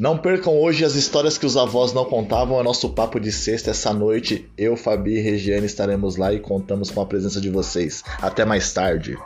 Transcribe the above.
Não percam hoje as histórias que os avós não contavam. É nosso papo de sexta essa noite. Eu, Fabi e Regiane estaremos lá e contamos com a presença de vocês. Até mais tarde.